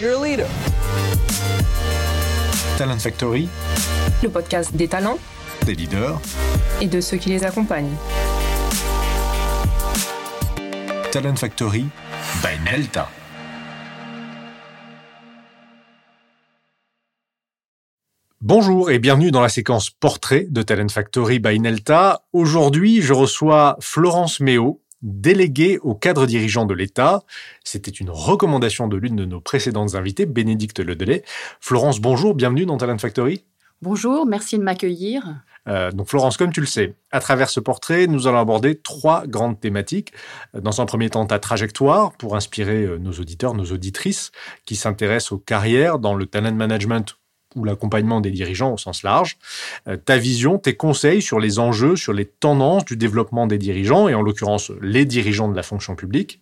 You're a leader. Talent Factory, le podcast des talents, des leaders et de ceux qui les accompagnent. Talent Factory by Nelta. Bonjour et bienvenue dans la séquence portrait de Talent Factory by Nelta. Aujourd'hui, je reçois Florence Méo, déléguée au cadre dirigeant de l'État. C'était une recommandation de l'une de nos précédentes invitées, Bénédicte Ledelay. Florence, bonjour, bienvenue dans Talent Factory. Bonjour, merci de m'accueillir. Euh, donc Florence, comme tu le sais, à travers ce portrait, nous allons aborder trois grandes thématiques. Dans un premier temps, ta trajectoire pour inspirer euh, nos auditeurs, nos auditrices qui s'intéressent aux carrières dans le talent management ou l'accompagnement des dirigeants au sens large, euh, ta vision, tes conseils sur les enjeux, sur les tendances du développement des dirigeants, et en l'occurrence les dirigeants de la fonction publique.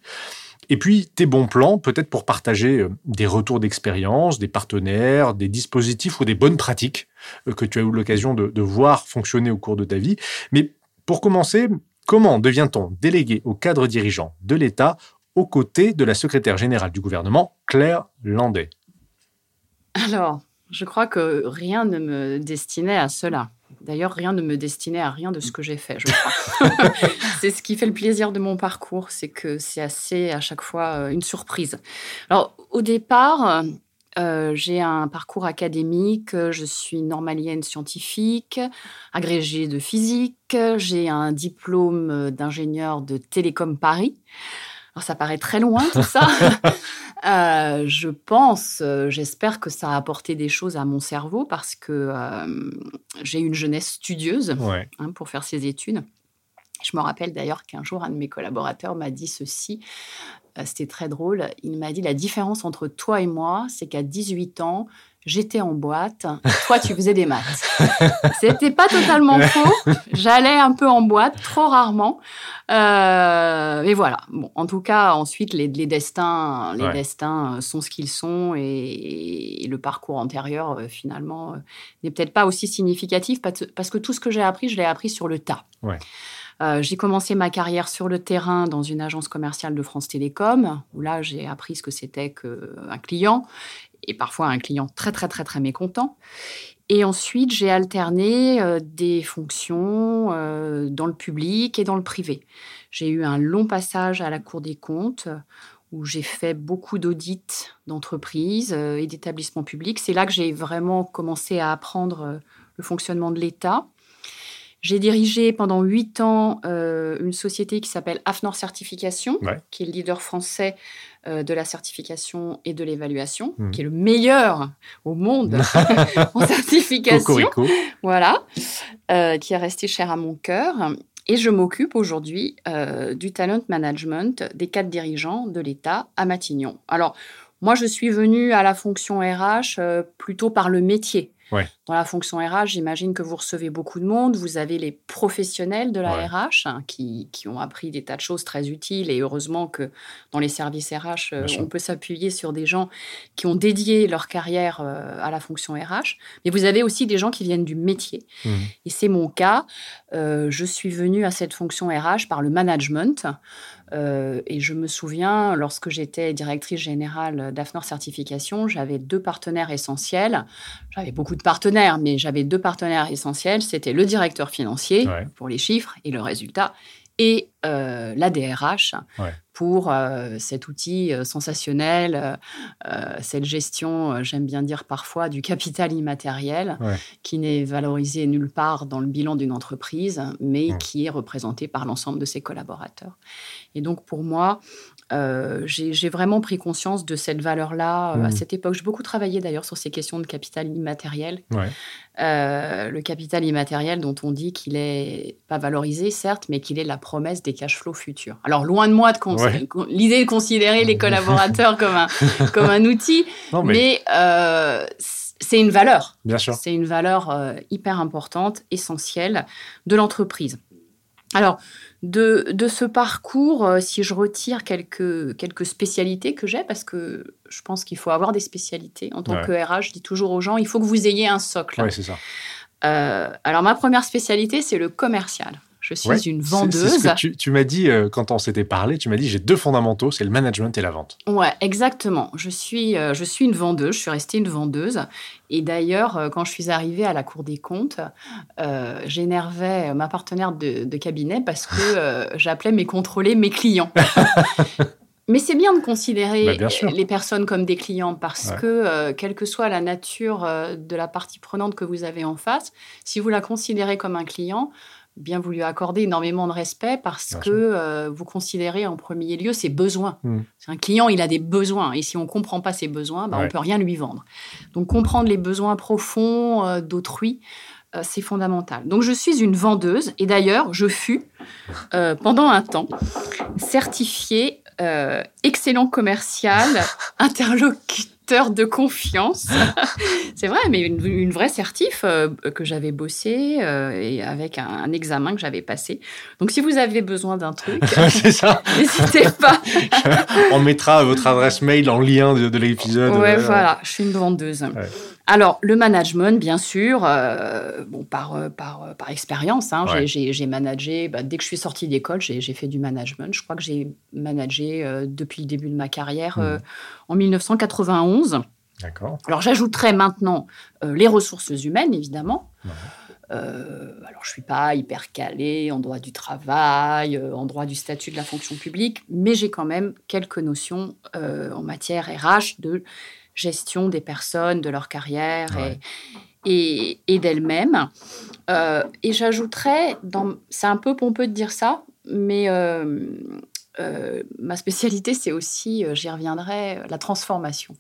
Et puis tes bons plans, peut-être pour partager euh, des retours d'expérience, des partenaires, des dispositifs ou des bonnes pratiques euh, que tu as eu l'occasion de, de voir fonctionner au cours de ta vie. Mais pour commencer, comment devient-on délégué au cadre dirigeant de l'État aux côtés de la secrétaire générale du gouvernement, Claire Landais? Alors, je crois que rien ne me destinait à cela. D'ailleurs, rien ne me destinait à rien de ce que j'ai fait, je crois. c'est ce qui fait le plaisir de mon parcours, c'est que c'est assez à chaque fois euh, une surprise. Alors, au départ, euh, j'ai un parcours académique, je suis normalienne scientifique, agrégée de physique, j'ai un diplôme d'ingénieur de Télécom Paris. Alors ça paraît très loin tout ça. Euh, je pense, euh, j'espère que ça a apporté des choses à mon cerveau parce que euh, j'ai une jeunesse studieuse hein, pour faire ces études. Je me rappelle d'ailleurs qu'un jour, un de mes collaborateurs m'a dit ceci. C'était très drôle. Il m'a dit la différence entre toi et moi, c'est qu'à 18 ans, j'étais en boîte, toi tu faisais des maths. C'était pas totalement faux. J'allais un peu en boîte, trop rarement. Euh, mais voilà. Bon, en tout cas, ensuite les, destins, les destins sont ce qu'ils sont et, le parcours antérieur euh, finalement euh, n'est peut-être pas aussi significatif parce que tout ce que j'ai appris, je l'ai appris sur le tas. J'ai commencé ma carrière sur le terrain dans une agence commerciale de France Télécom, où là j'ai appris ce que c'était qu'un client et parfois un client très très très très mécontent. Et ensuite, j'ai alterné euh, des fonctions euh, dans le public et dans le privé. J'ai eu un long passage à la Cour des comptes où j'ai fait beaucoup d'audits d'entreprises euh, et d'établissements publics. C'est là que j'ai vraiment commencé à apprendre le fonctionnement de l'État. J'ai dirigé pendant huit ans une société qui s'appelle AFNOR Certification, qui est le leader français euh, de la certification et de l'évaluation, hmm. qui est le meilleur au monde en certification. Voilà, euh, qui est resté cher à mon cœur. Et je m'occupe aujourd'hui euh, du talent management des quatre dirigeants de l'État à Matignon. Alors, moi, je suis venue à la fonction RH plutôt par le métier. Dans la fonction RH, j'imagine que vous recevez beaucoup de monde. Vous avez les professionnels de la RH hein, qui, qui, ont appris des tas de choses très utiles. Et heureusement que dans les services RH, euh, on peut s'appuyer sur des gens qui ont dédié leur carrière euh, à la fonction RH. Mais vous avez aussi des gens qui viennent du métier. Mmh. Et c'est mon cas. Euh, je suis venue à cette fonction RH par le management. Et je me souviens, lorsque j'étais directrice générale d'AFNOR Certification, j'avais deux partenaires essentiels. J'avais beaucoup de partenaires mais j'avais deux partenaires essentiels. C'était le directeur financier pour les chiffres et le résultat, et euh, la DRH pour euh, cet outil euh, sensationnel, cette gestion, j'aime bien dire parfois, du capital immatériel, qui n'est valorisé nulle part dans le bilan d'une entreprise, mais qui est représenté par l'ensemble de ses collaborateurs. Et donc pour moi, euh, j'ai vraiment pris conscience de cette valeur-là euh, à mmh. cette époque. J'ai beaucoup travaillé d'ailleurs sur ces questions de capital immatériel. Euh, le capital immatériel dont on dit qu'il est pas valorisé, certes, mais qu'il est la promesse des cash flows futurs. Alors, loin de moi de l'idée de considérer les collaborateurs comme, un, comme un outil, mais, c'est une valeur. Bien sûr. C'est une valeur hyper importante, essentielle de l'entreprise. Alors, de, de, ce parcours, euh, si je retire quelques, quelques spécialités que j'ai, parce que je pense qu'il faut avoir des spécialités en tant que RH, je dis toujours aux gens, il faut que vous ayez un socle. Oui, c'est ça. Euh, alors, ma première spécialité, c'est le commercial. Je suis une vendeuse. Ce que tu, m'as dit euh, quand on s'était parlé, tu m'as dit j'ai deux fondamentaux, c'est le management et la vente. Ouais, exactement. Je suis, euh, je suis une vendeuse, je suis restée une vendeuse. Et d'ailleurs, euh, quand je suis arrivée à la Cour des comptes, j'énervais ma partenaire de, de, cabinet parce que j'appelais mes contrôlés mes clients. Mais c'est bien de considérer bah, les personnes comme des clients parce que, euh, quelle que soit la nature euh, de la partie prenante que vous avez en face, si vous la considérez comme un client, bien vous lui accordez énormément de respect parce que euh, vous considérez en premier lieu ses besoins. C'est un client, il a des besoins et si on ne comprend pas ses besoins, bah, on ne peut rien lui vendre. Donc comprendre les besoins profonds d'autrui, c'est fondamental. Donc je suis une vendeuse et d'ailleurs je fus pendant un temps certifiée euh, excellent commercial, interlocuteur de confiance. c'est vrai, mais une, vraie certif euh, que j'avais bossé euh, et avec un, examen que j'avais passé. Donc, si vous avez besoin d'un truc, n'hésitez pas. On mettra votre adresse mail en lien de, l'épisode. Ouais, voilà, je suis une vendeuse. Alors, le management, bien sûr, euh, bon, par, euh, par, euh, par expérience, hein, j'ai managé, bah, dès que je suis sortie d'école, j'ai fait du management. Je crois que j'ai managé depuis le début de ma carrière mmh. en 1991. D'accord. Alors, j'ajouterai maintenant les ressources humaines, évidemment. alors, je ne suis pas hyper calée en droit du travail, en droit du statut de la fonction publique, mais j'ai quand même quelques notions en matière RH de gestion des personnes, de leur carrière et, et, d'elles-mêmes. Euh, et j'ajouterais, c'est un peu pompeux de dire ça, mais euh, euh, ma spécialité, c'est aussi, j'y reviendrai, la transformation.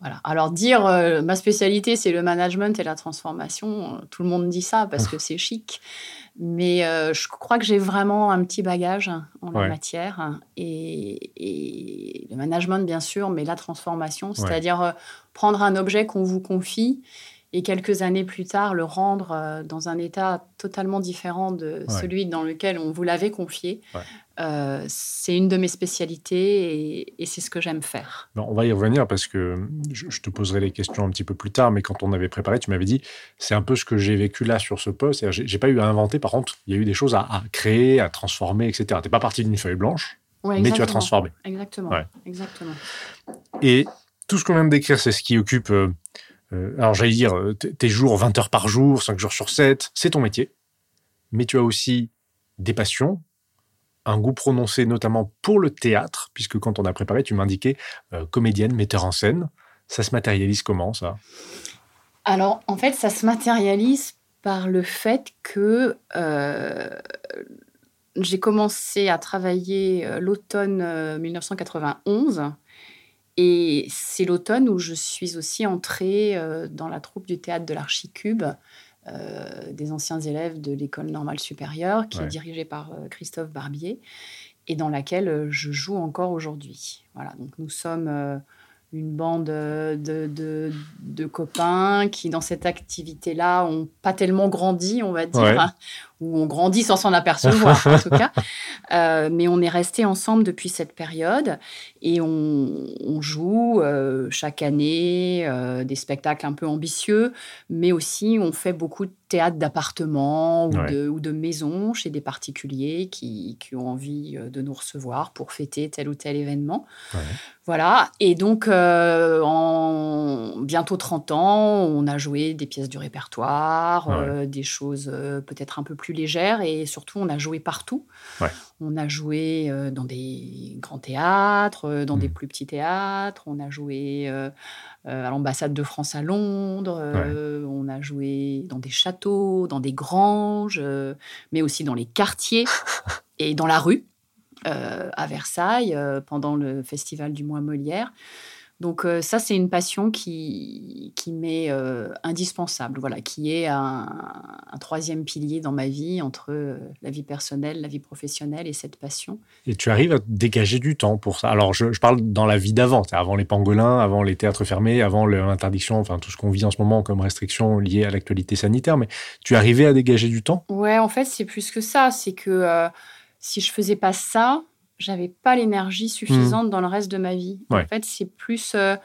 Voilà. Alors dire ma spécialité c'est le management et la transformation, tout le monde dit ça parce que c'est chic. Mais euh, je crois que j'ai vraiment un petit bagage en la matière. Et, le management, bien sûr, mais la transformation, c'est-à-dire euh, prendre un objet qu'on vous confie et quelques années plus tard le rendre euh, dans un état totalement différent de celui dans lequel on vous l'avait confié. Euh, c'est une de mes spécialités et, c'est ce que j'aime faire. on va y revenir parce que je, te poserai les questions un petit peu plus tard, mais quand on avait préparé, tu m'avais dit c'est un peu ce que j'ai vécu là sur ce poste. J'ai pas eu à inventer, par contre, il y a eu des choses à, créer, à transformer, etc. Tu n'es pas parti d'une feuille blanche, mais tu as transformé. Exactement. exactement. Et tout ce qu'on vient de décrire, c'est ce qui occupe, euh, euh, alors j'allais dire, tes jours, 20 heures par jour, 5 jours sur 7, c'est ton métier. Mais tu as aussi des passions, un goût prononcé notamment pour le théâtre, puisque quand on a préparé, tu m'indiquais euh, comédienne, metteur en scène. Ça se matérialise comment ça? Alors en fait, ça se matérialise par le fait que euh, j'ai commencé à travailler euh, l'automne 1991. Et c'est l'automne où je suis aussi entrée dans la troupe du théâtre de l'Archicube, euh, des anciens élèves de l'école normale supérieure, qui est dirigée par euh, Christophe Barbier, et dans laquelle euh, je joue encore aujourd'hui. Voilà, donc nous sommes une bande de, de, copains qui, dans cette activité-là, ont pas tellement grandi, on va dire, hein, ou on grandit sans s'en apercevoir, en tout cas. Euh, mais on est resté ensemble depuis cette période et on, joue euh, chaque année euh, des spectacles un peu ambitieux, mais aussi on fait beaucoup de théâtre d'appartements ou, de, ou de maisons chez des particuliers qui, qui, ont envie de nous recevoir pour fêter tel ou tel événement. Voilà, et donc en bientôt 30 ans, on a joué des pièces du répertoire, des choses peut-être un peu plus plus légère et surtout on a joué partout. On a joué euh, dans des grands théâtres, euh, dans des mmh. plus petits théâtres, on a joué euh, à l'ambassade de France à Londres, on a joué dans des châteaux, dans des granges, mais aussi dans les quartiers et dans la rue à Versailles pendant le festival du mois Molière. Donc euh, ça, c'est une passion qui, qui m'est euh, indispensable, voilà, qui est un, troisième pilier dans ma vie entre euh, la vie personnelle, la vie professionnelle et cette passion. Et tu arrives à dégager du temps pour ça. Alors je, parle dans la vie d'avant, avant les pangolins, avant les théâtres fermés, avant l'interdiction, enfin tout ce qu'on vit en ce moment comme restriction liée à l'actualité sanitaire, mais tu arrivais à dégager du temps? Ouais, en fait, c'est plus que ça. C'est que si je faisais pas ça, j'avais pas l'énergie suffisante hmm. dans le reste de ma vie. En fait, c'est plus, euh,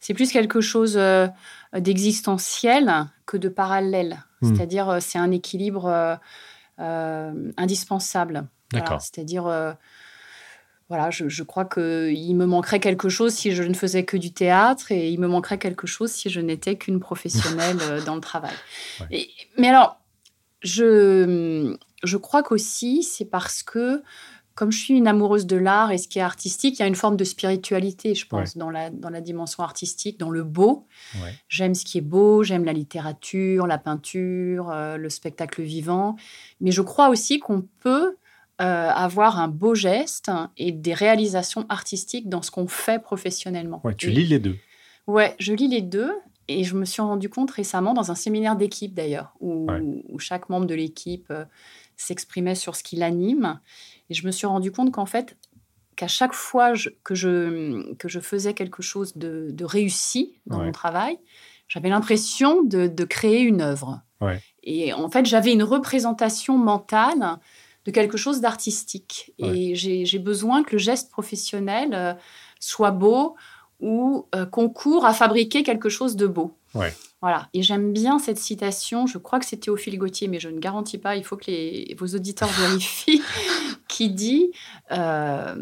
c'est plus quelque chose euh, d'existentiel que de parallèle. Hmm. C'est-à-dire, euh, c'est un équilibre indispensable. D'accord. C'est-à-dire, voilà, je, je crois qu'il me manquerait quelque chose si je ne faisais que du théâtre et il me manquerait quelque chose si je n'étais qu'une professionnelle dans le travail. Et, mais alors, je, je crois qu'aussi, c'est parce que comme je suis une amoureuse de l'art et ce qui est artistique, il y a une forme de spiritualité, je pense, dans, la, dans la dimension artistique, dans le beau. J'aime ce qui est beau, j'aime la littérature, la peinture, euh, le spectacle vivant. Mais je crois aussi qu'on peut euh, avoir un beau geste et des réalisations artistiques dans ce qu'on fait professionnellement. Ouais, tu lis les deux. Ouais, je lis les deux. Et je me suis rendu compte récemment dans un séminaire d'équipe d'ailleurs, où, où, chaque membre de l'équipe euh, s'exprimait sur ce qui l'anime. Et je me suis rendu compte qu'en fait, qu'à chaque fois que, je, que je faisais quelque chose de, de réussi dans mon travail, j'avais l'impression de, de, créer une œuvre. Et en fait, j'avais une représentation mentale de quelque chose d'artistique. Et j'ai besoin que le geste professionnel euh, soit beau ou euh, concourt à fabriquer quelque chose de beau. Voilà. Et j'aime bien cette citation. Je crois que c'est Théophile Gauthier, mais je ne garantis pas. Il faut que les, vos auditeurs vérifient. qui dit, euh,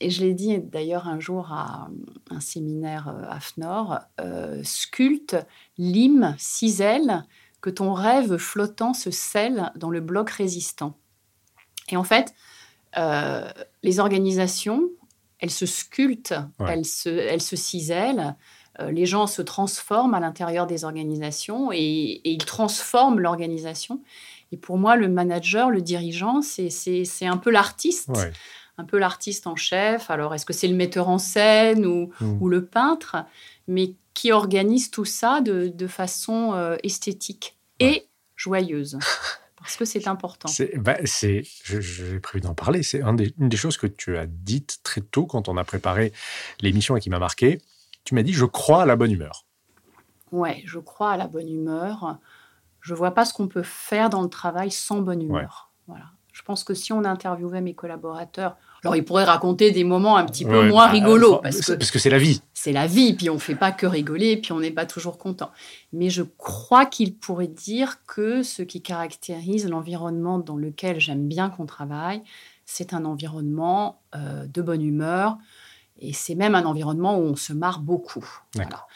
et je l'ai dit d'ailleurs un jour à un séminaire euh, à FNOR, euh, sculpte, lime, cisèle, que ton rêve flottant se scelle dans le bloc résistant. Et en fait, les organisations, elles se sculptent, elles, se, elles se cisèlent, les gens se transforment à l'intérieur des organisations et, ils transforment l'organisation. Et pour moi, le manager, le dirigeant, c'est un peu l'artiste. Un peu l'artiste en chef. Alors, est-ce que c'est le metteur en scène ou, hmm. le peintre? Mais qui organise tout ça de, façon euh, esthétique et joyeuse? Parce que c'est important. Bah, j'ai prévu d'en parler. C'est une des choses que tu as dites très tôt quand on a préparé l'émission et qui m'a marqué tu m'as dit, je crois à la bonne humeur. Ouais, je crois à la bonne humeur. Je vois pas ce qu'on peut faire dans le travail sans bonne humeur. Voilà. Je pense que si on interviewait mes collaborateurs, alors ils pourraient raconter des moments un petit peu moins bah, rigolos. Parce que, parce que c'est la vie. C'est la vie, puis on fait pas que rigoler, puis on n'est pas toujours content. Mais je crois qu'ils pourraient dire que ce qui caractérise l'environnement dans lequel j'aime bien qu'on travaille, c'est un environnement euh, de bonne humeur, et c'est même un environnement où on se marre beaucoup. Voilà.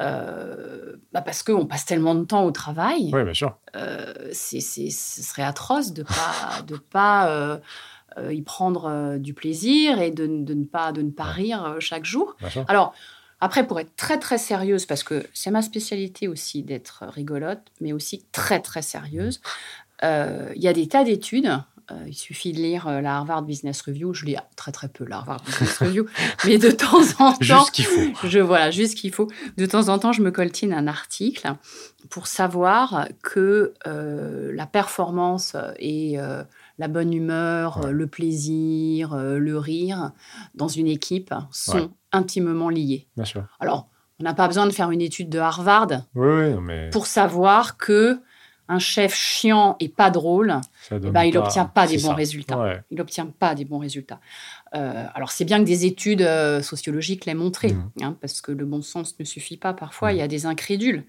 Euh, bah parce qu'on passe tellement de temps au travail. Oui, bien sûr. Euh, ce serait atroce de pas, de pas euh, y prendre du plaisir et de, de, ne pas, de ne pas rire chaque jour. Alors, après, pour être très, très sérieuse, parce que c'est ma spécialité aussi d'être rigolote, mais aussi très, très sérieuse, il y a des tas d'études euh, il suffit de lire euh, la Harvard Business Review. Je lis très très peu la Harvard Business Review, mais de temps en temps, juste qu'il faut. Je voilà, juste qu'il faut. De temps en temps, je me coltine un article pour savoir que euh, la performance et la bonne humeur, le plaisir, le rire dans une équipe sont intimement liés. Bien sûr. Alors, on n'a pas besoin de faire une étude de Harvard mais... pour savoir que un chef chiant et pas drôle, eh ben, il n'obtient pas des bons résultats. Il n'obtient pas des bons résultats. Alors c'est bien que des études euh, sociologiques l'aient montré, mmh. hein, parce que le bon sens ne suffit pas. Parfois, il y a des incrédules.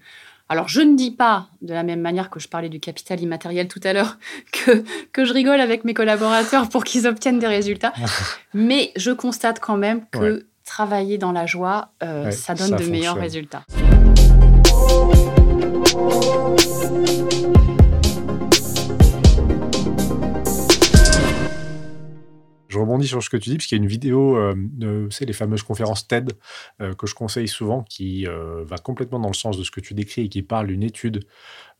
Alors je ne dis pas, de la même manière que je parlais du capital immatériel tout à l'heure, que, que je rigole avec mes collaborateurs pour qu'ils obtiennent des résultats, mais je constate quand même que travailler dans la joie, euh, ça donne de meilleurs résultats. Je rebondis sur ce que tu dis, parce qu'il y a une vidéo, euh, c'est les fameuses conférences TED euh, que je conseille souvent, qui euh, va complètement dans le sens de ce que tu décris et qui parle d'une étude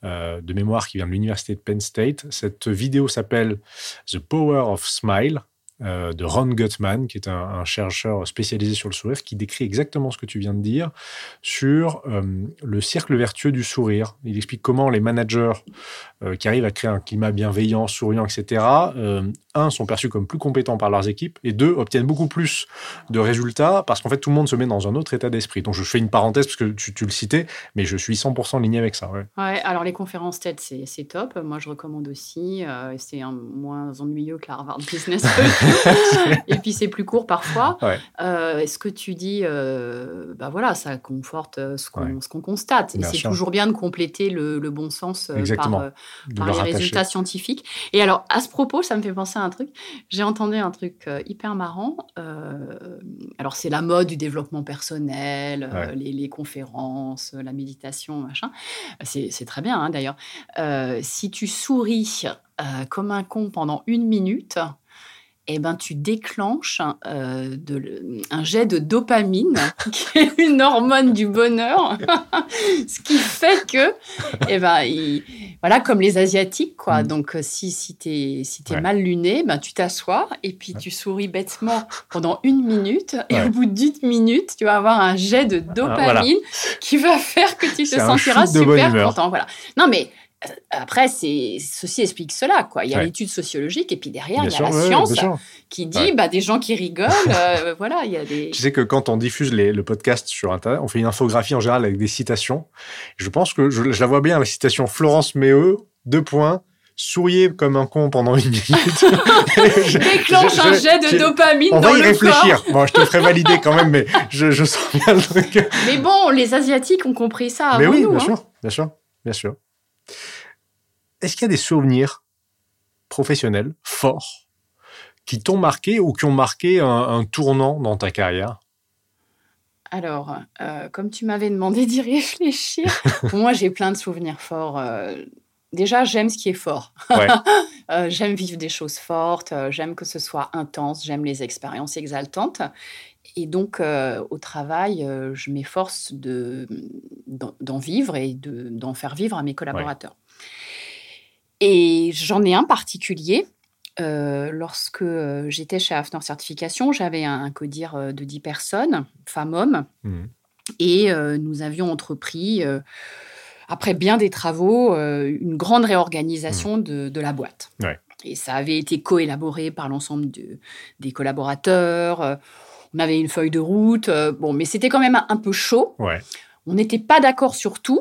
euh, de mémoire qui vient de l'université de Penn State. Cette vidéo s'appelle The Power of Smile. Euh, de Ron Gutman, qui est un, chercheur spécialisé sur le sourire, qui décrit exactement ce que tu viens de dire sur euh, le cercle vertueux du sourire. Il explique comment les managers euh, qui arrivent à créer un climat bienveillant, souriant, etc., un, sont perçus comme plus compétents par leurs équipes, et deux, obtiennent beaucoup plus de résultats parce qu'en fait, tout le monde se met dans un autre état d'esprit. Donc, je fais une parenthèse parce que tu, tu le citais, mais je suis 100% aligné avec ça. Ouais. Ouais, alors les conférences TED, c'est top. Moi, je recommande aussi. euh, c'est moins ennuyeux que la Harvard Business. Et puis, c'est plus court parfois. Ouais. Euh, ce que tu dis, euh, bah voilà, ça conforte euh, ce qu'on Ouais. constate. Et c'est toujours bien de compléter le, le bon sens par, les rattacher. résultats scientifiques. Et alors, à ce propos, ça me fait penser à un truc. J'ai entendu un truc euh, hyper marrant. Euh, alors, c'est la mode du développement personnel, euh, Ouais. les, les conférences, la méditation, machin. C'est c'est très bien, hein, d'ailleurs. Euh, si tu souris euh, comme un con pendant une minute, eh ben, tu déclenches euh, de un jet de dopamine, qui est une hormone du bonheur, ce qui fait que, eh ben, il- voilà, comme les Asiatiques, quoi. Mm. Donc, euh, si, si tu es, si Ouais. mal luné, ben, tu t'assois et puis tu souris bêtement pendant une minute. Et Ouais. au bout d'une minute, tu vas avoir un jet de dopamine voilà. qui va faire que tu te sentiras super content. Voilà. Non, mais euh, après, ceci explique cela. Quoi. Il y a Ouais. l'étude sociologique et puis derrière, Bien il y a sûr, la ouais, science qui dit Ouais. bah, des gens qui rigolent. euh, voilà, il y a des. Tu sais que quand on diffuse les- le podcast sur Internet, on fait une infographie en général avec des citations. Je pense que je, je la vois bien, la citation Florence Méheux, deux points, souriez comme un con pendant une minute. Je- Déclenche je- un je- jet de dopamine On dans va y le réfléchir. corps. Bon, je te ferai valider quand même, mais je, sens bien le truc. Mais bon, les Asiatiques ont compris ça avant mais oui, nous. bien hein. sûr, bien sûr, bien sûr. Est-ce qu'il y a des souvenirs professionnels forts qui t'ont marqué ou qui ont marqué un, un tournant dans ta carrière? Alors, euh, comme tu m'avais demandé d'y réfléchir, pour moi, j'ai plein de souvenirs forts. euh, Déjà, j'aime ce qui est fort. Ouais. Euh, j'aime vivre des choses fortes, j'aime que ce soit intense, j'aime les expériences exaltantes. Et donc, euh, au travail, euh, je m'efforce de- d'en vivre et de- d'en faire vivre à mes collaborateurs. Et j'en ai un particulier. euh, lorsque j'étais chez Hafner Certification, j'avais un, un codir de 10 personnes, femmes-hommes, Mhm. et nous avions entrepris, après bien des travaux, une grande réorganisation de, de la boîte. Mmh. Ouais. Et ça avait été coélaboré par l'ensemble de- des collaborateurs. On avait une feuille de route. euh, bon, mais c'était quand même un, un peu chaud. Ouais. On n'était pas d'accord sur tout.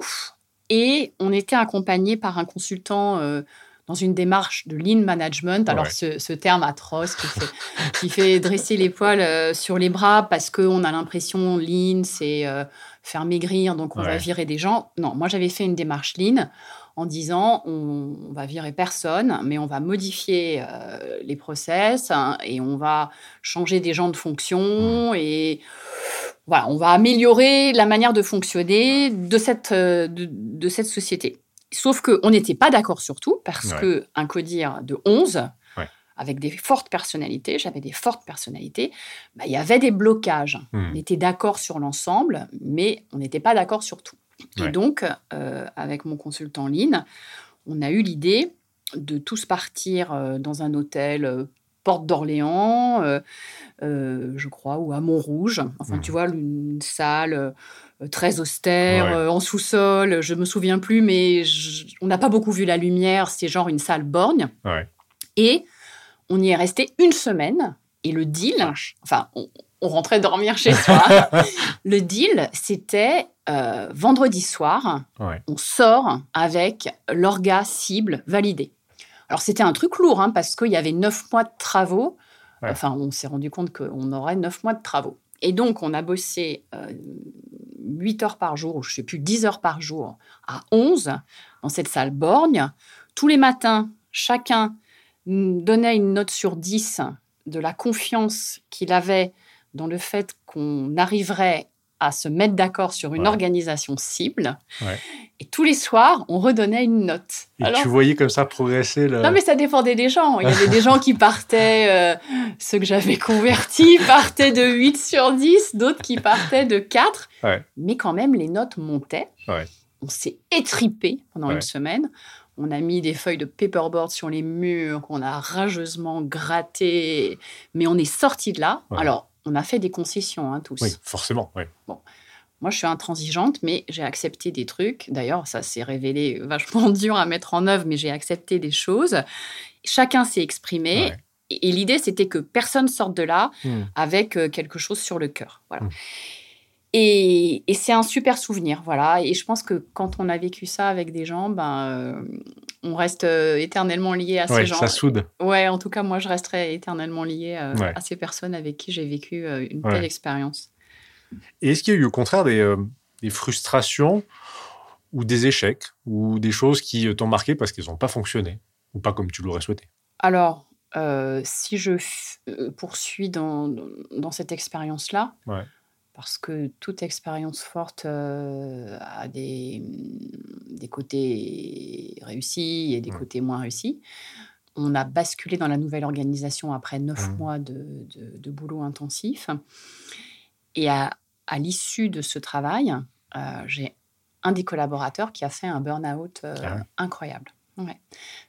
Et on était accompagné par un consultant euh, dans une démarche de lean management. Alors, Ouais. ce, ce terme atroce qui fait, qui fait dresser les poils euh, sur les bras parce qu'on a l'impression lean, c'est faire maigrir, donc on va virer des gens. Non, moi, j'avais fait une démarche lean en disant on, on va virer personne, mais on va modifier euh, les process hein, et on va changer des gens de fonction et voilà, on va améliorer la manière de fonctionner de cette, euh, de, de cette société. Sauf qu'on n'était pas d'accord sur tout, parce Ouais. que un codir de 11, Ouais. avec des fortes personnalités, j'avais des fortes personnalités, bah, il y avait des blocages. Hmm. On était d'accord sur l'ensemble, mais on n'était pas d'accord sur tout. Et donc, euh, avec mon consultant Lynn, on a eu l'idée de tous partir euh, dans un hôtel euh, Porte d'Orléans, euh, euh, je crois, ou à Montrouge. Enfin, tu vois, une salle euh, très austère, Ouais. en sous-sol, je me souviens plus, mais je- on n'a pas beaucoup vu la lumière, c'est genre une salle borgne. Ouais. Et on y est resté une semaine, et le deal, enfin, on, on rentrait dormir chez soi. le deal, c'était euh, vendredi soir, Ouais. on sort avec l'orga cible validé. Alors c'était un truc lourd, hein, parce qu'il y avait neuf mois de travaux. Ouais. Enfin, on s'est rendu compte qu'on aurait neuf mois de travaux. Et donc, on a bossé euh, 8 heures par jour, ou je ne sais plus, 10 heures par jour, à 11, dans cette salle borgne. Tous les matins, chacun donnait une note sur 10 de la confiance qu'il avait dans le fait qu'on arriverait à se mettre d'accord sur une Ouais. organisation cible. Ouais. Et tous les soirs, on redonnait une note. Et Alors, tu voyais comme ça progresser le. non, mais ça dépendait des gens. Il y avait des gens qui partaient, euh, ceux que j'avais convertis, partaient de 8 sur 10, d'autres qui partaient de 4. Ouais. Mais quand même, les notes montaient. On s'est étripé pendant une semaine. On a mis des feuilles de paperboard sur les murs qu'on a rageusement gratté. Mais on est sorti de là. Alors, on a fait des concessions, hein, tous. Oui, forcément. Oui. Moi, je suis intransigeante, mais j'ai accepté des trucs. D'ailleurs, ça s'est révélé vachement dur à mettre en œuvre, mais j'ai accepté des choses. Chacun s'est exprimé. Ouais. et, l'idée, c'était que personne sorte de là Hmm. avec euh, quelque chose sur le cœur. Voilà. Mm. Et, et c'est un super souvenir, voilà. Et je pense que quand on a vécu ça avec des gens, ben, euh, on reste euh, éternellement lié à ces Ouais, gens. ça soude. Ouais, en tout cas, moi, je resterai éternellement lié euh, Ouais. à ces personnes avec qui j'ai vécu une Ouais. telle expérience. Et est-ce qu'il y a eu au contraire des, des frustrations ou des échecs ou des choses qui t'ont marqué parce qu'elles n'ont pas fonctionné ou pas comme tu l'aurais souhaité? Alors, euh, si je poursuis dans, dans cette expérience-là, Ouais. Parce que toute expérience forte euh, a des, des côtés réussis et des Ouais. côtés moins réussis, on a basculé dans la nouvelle organisation après neuf Mhm. mois de, de- de boulot intensif. Et à, à l'issue de ce travail, euh, j'ai un des collaborateurs qui a fait un burn-out euh, Ah ouais. incroyable. Ouais.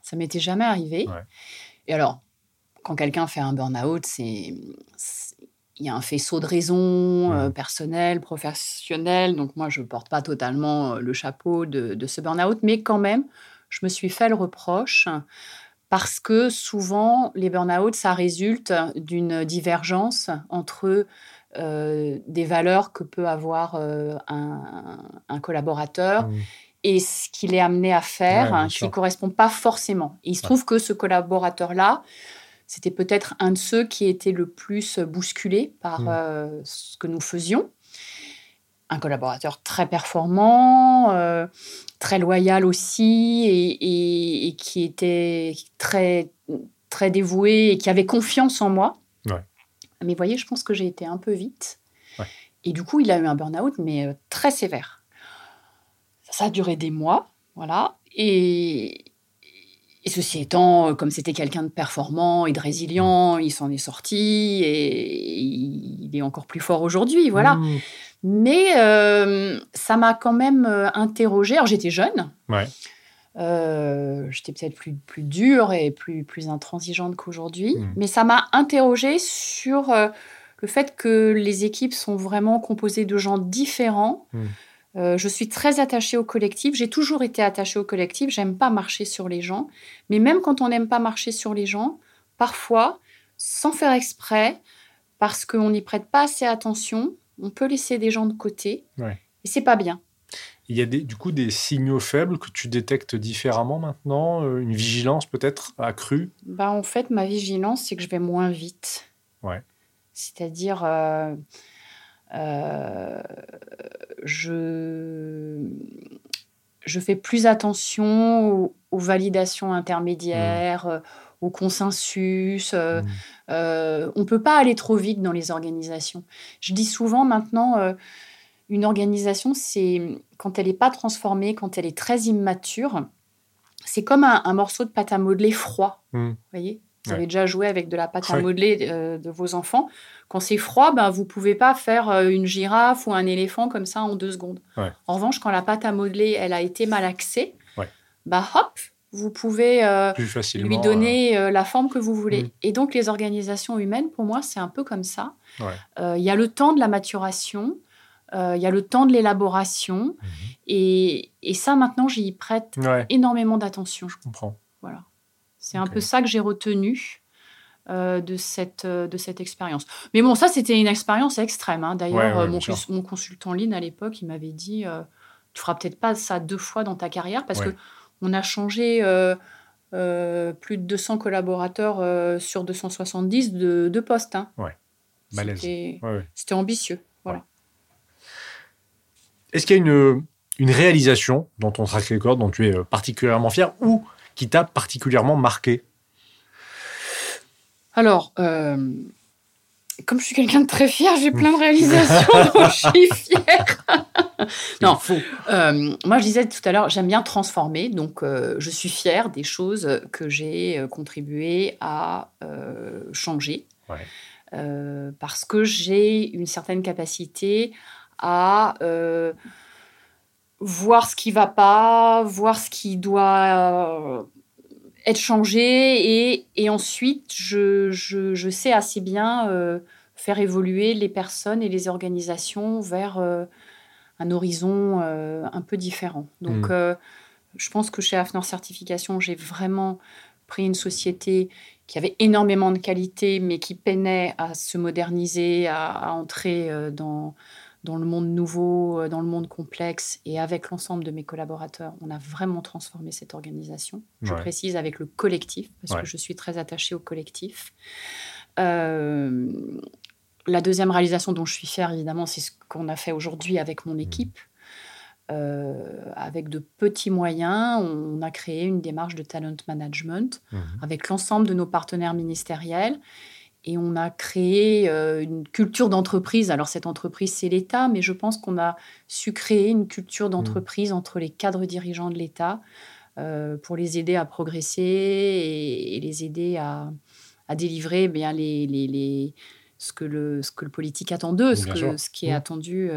Ça m'était jamais arrivé. Ouais. Et alors, quand quelqu'un fait un burn-out, c'est- il y a un faisceau de raisons euh, Mhm. personnelles, professionnelles. Donc moi, je ne porte pas totalement euh, le chapeau de, de ce burn-out, mais quand même, je me suis fait le reproche parce que souvent, les burn-out, ça résulte d'une divergence entre euh, des valeurs que peut avoir euh, un, un collaborateur Hmm. et ce qu'il est amené à faire Ouais, hein, qui ne correspond pas forcément. Et il se trouve que ce collaborateur-là, c'était peut-être un de ceux qui était le plus bousculé par Mm. euh, ce que nous faisions. Un collaborateur très performant, euh, très loyal aussi, et, et- et qui était très, très dévoué et qui avait confiance en moi. Ouais. Mais vous voyez, je pense que j'ai été un peu vite. Ouais. Et du coup, il a eu un burn-out, mais euh, très sévère. Ça a duré des mois, voilà. Et, et ceci étant, euh, comme c'était quelqu'un de performant et de résilient, il s'en est sorti et il est encore plus fort aujourd'hui, voilà. Hmm. Mais euh, ça m'a quand même euh, interrogée. Alors j'étais jeune. Ouais. Euh, j'étais peut-être plus, plus dure et plus, plus intransigeante qu'aujourd'hui. Mm. Mais ça m'a interrogée sur le fait que les équipes sont vraiment composées de gens différents. Mm. Euh, je suis très attachée au collectif. J'ai toujours été attachée au collectif. J'aime pas marcher sur les gens. Mais même quand on n'aime pas marcher sur les gens, parfois, sans faire exprès, parce qu'on n'y prête pas assez attention, on peut laisser des gens de côté. Ouais. Et c'est pas bien. Il y a des, du coup des signaux faibles que tu détectes différemment maintenant, euh, une vigilance peut-être accrue? Bah, en fait, ma vigilance, c'est que je vais moins vite. Ouais. C'est-à-dire, euh, je, je fais plus attention aux, aux validations intermédiaires, euh, au consensus. euh, Mm. euh, on ne peut pas aller trop vite dans les organisations. Je dis souvent maintenant, euh, une organisation, c'est quand elle n'est pas transformée, quand elle est très immature, c'est comme un, un morceau de pâte à modeler froid. Mm. Vous voyez? Vous Ouais. avez déjà joué avec de la pâte à Ouais. modeler euh, de vos enfants. Quand c'est froid, ben, vous ne pouvez pas faire euh, une girafe ou un éléphant comme ça en deux secondes. Ouais. En revanche, quand la pâte à modeler, elle a été malaxée, Ouais. bah hop, vous pouvez euh, lui donner euh, la forme que vous voulez. Mm. Et donc, les organisations humaines, pour moi, c'est un peu comme ça. Ouais. Euh, Il y a le temps de la maturation, il y a le temps de l'élaboration. euh, Et, et ça, maintenant, j'y prête énormément d'attention. je comprends. Voilà. C'est un peu ça que j'ai retenu euh, de cette, euh, de cette expérience. Mais bon, ça, c'était une expérience extrême. hein. D'ailleurs, Ouais, ouais, euh, mon, mon consultant Lean, à l'époque, il m'avait dit euh, Tu feras peut-être pas ça deux fois dans ta carrière parce Ouais. que on a changé plus de 200 collaborateurs sur 270 de, de postes. hein. C'était Ouais, ouais. c'était ambitieux. Voilà. Est-ce qu'il y a une, une réalisation dans ton track record dont tu es particulièrement fier ou qui t'a particulièrement marqué? Alors, euh, comme je suis quelqu'un de très fier, j'ai plein de réalisations dont je suis fière. non, euh, moi je disais tout à l'heure, j'aime bien transformer, donc euh, je suis fière des choses que j'ai contribué à changer. Ouais. Parce que j'ai une certaine capacité à voir ce qui va pas, voir ce qui doit être changé et, et ensuite je, je, je sais assez bien euh, faire évoluer les personnes et les organisations vers euh, un horizon euh, un peu différent. Donc Mm. je pense que chez Hafner Certification, j'ai vraiment pris une société qui avait énormément de qualité, mais qui peinait à se moderniser, à, entrer dans, dans le monde nouveau, euh, dans le monde complexe. Et avec l'ensemble de mes collaborateurs, on a vraiment transformé cette organisation. Je précise avec le collectif, parce que je suis très attachée au collectif. Euh, la deuxième réalisation dont je suis fière, évidemment, c'est ce qu'on a fait aujourd'hui avec mon mmh. équipe. Euh, avec de petits moyens, on a créé une démarche de talent management mmh. avec l'ensemble de nos partenaires ministériels. Et on a créé euh, une culture d'entreprise. Alors cette entreprise, c'est l'État, mais je pense qu'on a su créer une culture d'entreprise mmh. entre les cadres dirigeants de l'État euh, pour les aider à progresser et, les aider à, délivrer eh bien les, les, ce, que le, ce que le politique attend d'eux, ce, ce, qui est mmh. attendu.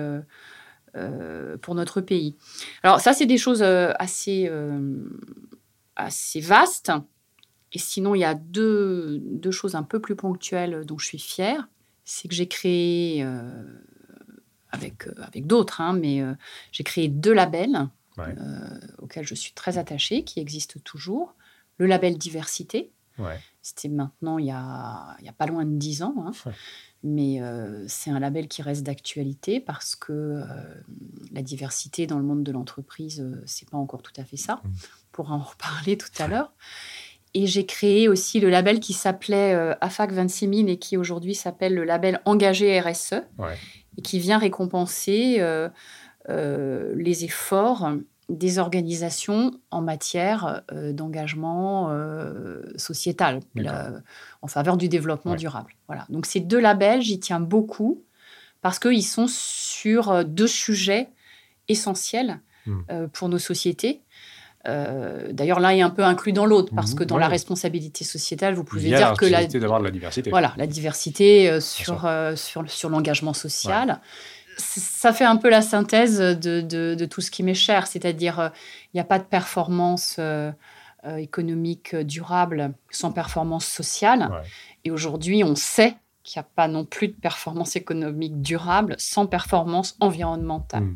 Euh, pour notre pays. Alors ça, c'est des choses assez, assez vastes. Et sinon, il y a deux, deux, choses un peu plus ponctuelles dont je suis fière. C'est que j'ai créé, avec, avec d'autres, hein, mais j'ai créé deux labels auxquels je suis très attachée, qui existent toujours. Le label diversité. C'était maintenant, il n'y a, il y a pas loin de dix ans. Hein. Mais euh, c'est un label qui reste d'actualité parce que euh, la diversité dans le monde de l'entreprise, euh, c'est pas encore tout à fait ça. Mmh. On pourra en reparler tout à l'heure. Et j'ai créé aussi le label qui s'appelait AFAC 26000 et qui aujourd'hui s'appelle le label Engagé RSE et qui vient récompenser les efforts des organisations en matière euh, d'engagement euh, sociétal en faveur du développement durable. Voilà. Donc ces deux labels, j'y tiens beaucoup parce qu'ils sont sur euh, deux sujets essentiels hmm. pour nos sociétés. D'ailleurs, l'un est un peu inclus dans l'autre parce que dans la responsabilité sociétale, vous pouvez dire que la, d'avoir de la diversité. Voilà, la diversité sur, sur, sur l'engagement social ça fait un peu la synthèse de, tout ce qui m'est cher, c'est-à-dire euh, il n'y a pas de performance euh, euh, économique durable sans performance sociale. Et aujourd'hui, on sait qu'il n'y a pas non plus de performance économique durable sans performance environnementale. Hmm.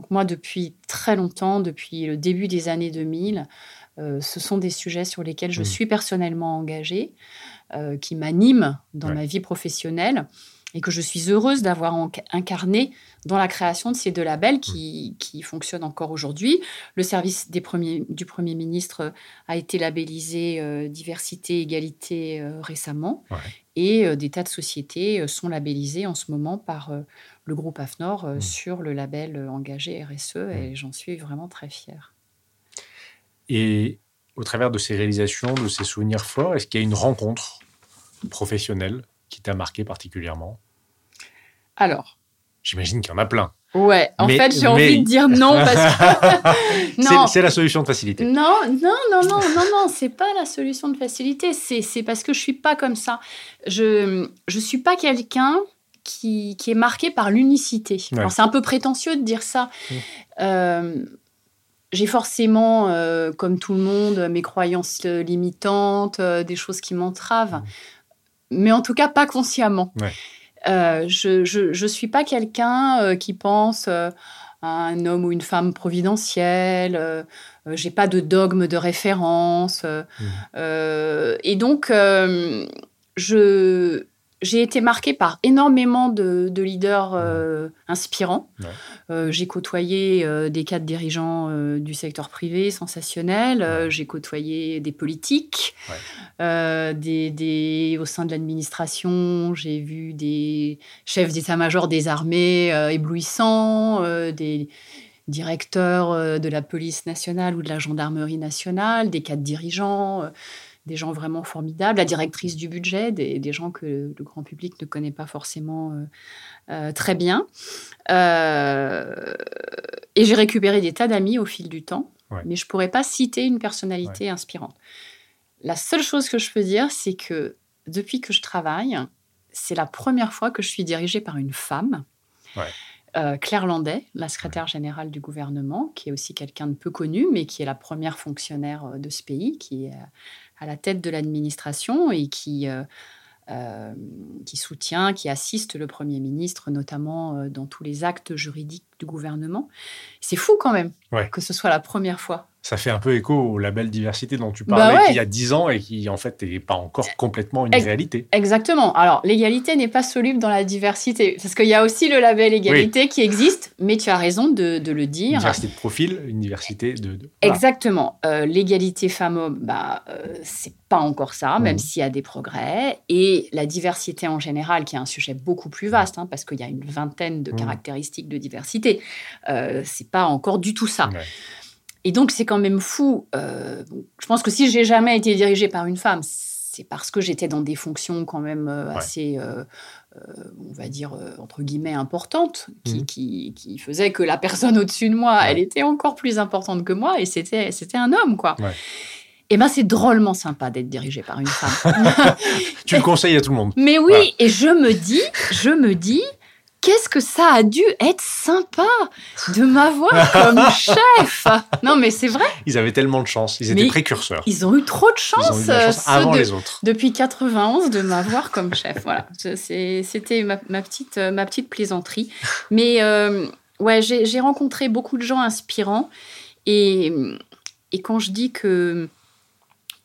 Donc moi, depuis très longtemps, depuis le début des années 2000, ce sont des sujets sur lesquels je hmm. suis personnellement engagée, qui m'animent dans ma vie professionnelle et que je suis heureuse d'avoir incarné dans la création de ces deux labels qui, qui fonctionnent encore aujourd'hui. Le service des premiers, du Premier ministre a été labellisé euh, diversité, égalité euh, récemment, et euh, des tas de sociétés sont labellisées en ce moment par le groupe AFNOR mmh. sur le label engagé RSE, et mmh. j'en suis vraiment très fière. Et au travers de ces réalisations, de ces souvenirs forts, est-ce qu'il y a une rencontre professionnelle? Qui t'a marqué particulièrement? Alors. J'imagine qu'il y en a plein. Ouais, en fait, j'ai envie de dire non parce que. c'est la solution de facilité. Non, non, non, non, non, non, c'est pas la solution de facilité. C'est parce que je suis pas comme ça. Je je suis pas quelqu'un qui, qui, est marqué par l'unicité. C'est un peu prétentieux de dire ça. Mmh. Euh, j'ai forcément, euh, comme tout le monde, mes croyances limitantes, euh, des choses qui m'entravent. Mmh mais en tout cas pas consciemment. Euh, je ne suis pas quelqu'un euh, qui pense euh, à un homme ou une femme providentielle. J'ai pas de dogme de référence. Mmh. et donc, je, j'ai été marquée par énormément de, leaders euh, inspirants. Euh, j'ai côtoyé euh, des cadres dirigeants du secteur privé sensationnels. J'ai côtoyé des politiques. Des, au sein de l'administration, j'ai vu des chefs d'état-major des armées éblouissants, des directeurs de la police nationale ou de la gendarmerie nationale, des cadres dirigeants des gens vraiment formidables, la directrice du budget, des, gens que le grand public ne connaît pas forcément euh, euh, très bien. Euh, et j'ai récupéré des tas d'amis au fil du temps, mais je ne pourrais pas citer une personnalité inspirante. La seule chose que je peux dire, c'est que depuis que je travaille, c'est la première fois que je suis dirigée par une femme. Claire Landais, la secrétaire générale du gouvernement, qui est aussi quelqu'un de peu connu, mais qui est la première fonctionnaire de ce pays, qui est à la tête de l'administration et qui, euh, euh, qui soutient, qui assiste le Premier ministre, notamment euh, dans tous les actes juridiques du gouvernement. C'est fou quand même que ce soit la première fois Ça fait un peu écho au label diversité dont tu Bah parlais ouais. il y a 10 ans et qui en fait n'est pas encore complètement une Ex- réalité. Exactement. Alors, l'égalité n'est pas soluble dans la diversité. Parce qu'il y a aussi le label égalité qui existe, mais tu as raison de, de le Une dire. diversité de profil, une diversité de. de- voilà. Exactement. Euh, L'égalité femmes-hommes, bah, euh, c'est pas encore ça, même Mhm. s'il y a des progrès. Et la diversité en général, qui est un sujet beaucoup plus vaste, hein, parce qu'il y a une vingtaine de Mhm. caractéristiques de diversité, euh, c'est pas encore du tout ça. Ouais. Et donc, c'est quand même fou. euh, je pense que si j'ai jamais été dirigée par une femme, c'est parce que j'étais dans des fonctions quand même euh, Ouais. assez, euh, euh, on va dire, entre guillemets, importantes, qui, Mhm. qui, qui faisaient que la personne au-dessus de moi, Ouais. elle était encore plus importante que moi, et c'était un homme, quoi. Ouais. Et ben, c'est drôlement sympa d'être dirigée par une femme. Tu le conseilles à tout le monde. Mais oui, Voilà. et je me dis, je me dis, qu'est-ce que ça a dû être sympa de m'avoir comme chef. Non, mais c'est vrai, Ils avaient tellement de chance. Ils étaient Mais précurseurs. ils ont eu trop de Ils chance, ont eu de la chance euh, avant de- les autres. depuis 91 de m'avoir comme chef. Voilà, c'était ma, ma petite, euh, ma petite plaisanterie. Mais euh, ouais, j'ai j'ai rencontré beaucoup de gens inspirants. Et, et quand je dis que,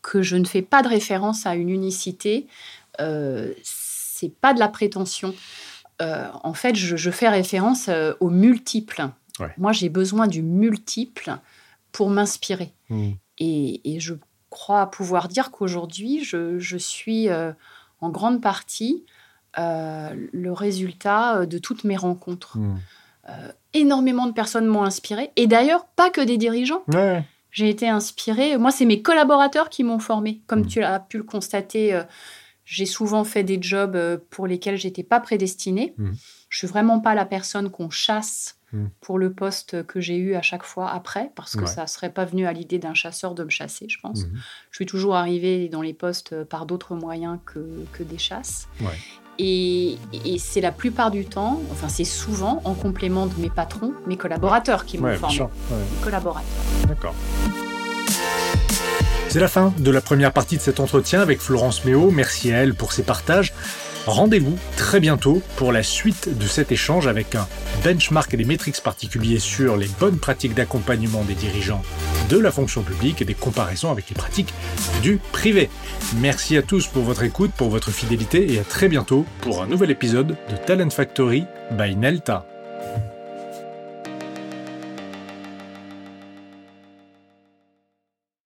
que je ne fais pas de référence à une unicité, euh, c'est pas de la prétention. Euh, en fait, je, je fais référence euh, au multiple. Ouais. Moi, j'ai besoin du multiple pour m'inspirer. Mm. Et, et je crois pouvoir dire qu'aujourd'hui, je, je suis euh, en grande partie le résultat de toutes mes rencontres. Mm. Énormément de personnes m'ont inspiré. Et d'ailleurs, pas que des dirigeants. Ouais. J'ai été inspirée. Moi, c'est mes collaborateurs qui m'ont formée. Comme Mm. tu as pu le constater, j'ai souvent fait des jobs euh, pour lesquels j'étais pas prédestinée. Mm. Je suis vraiment pas la personne qu'on chasse Mm. pour le poste que j'ai eu à chaque fois après, parce que Ouais. ça serait pas venu à l'idée d'un chasseur de me chasser, je pense. Mhm. Je suis toujours arrivée dans les postes euh, par d'autres moyens que, que des chasses. Ouais. Et, et c'est la plupart du temps, enfin c'est souvent en complément de mes patrons, mes collaborateurs qui m'ont formé. Ouais. Mes collaborateurs. D'accord. C'est la fin de la première partie de cet entretien avec Florence Méo. Merci à elle pour ses partages. Rendez-vous très bientôt pour la suite de cet échange avec un benchmark et des métriques particuliers sur les bonnes pratiques d'accompagnement des dirigeants de la fonction publique et des comparaisons avec les pratiques du privé. Merci à tous pour votre écoute, pour votre fidélité et à très bientôt pour un nouvel épisode de Talent Factory by Nelta.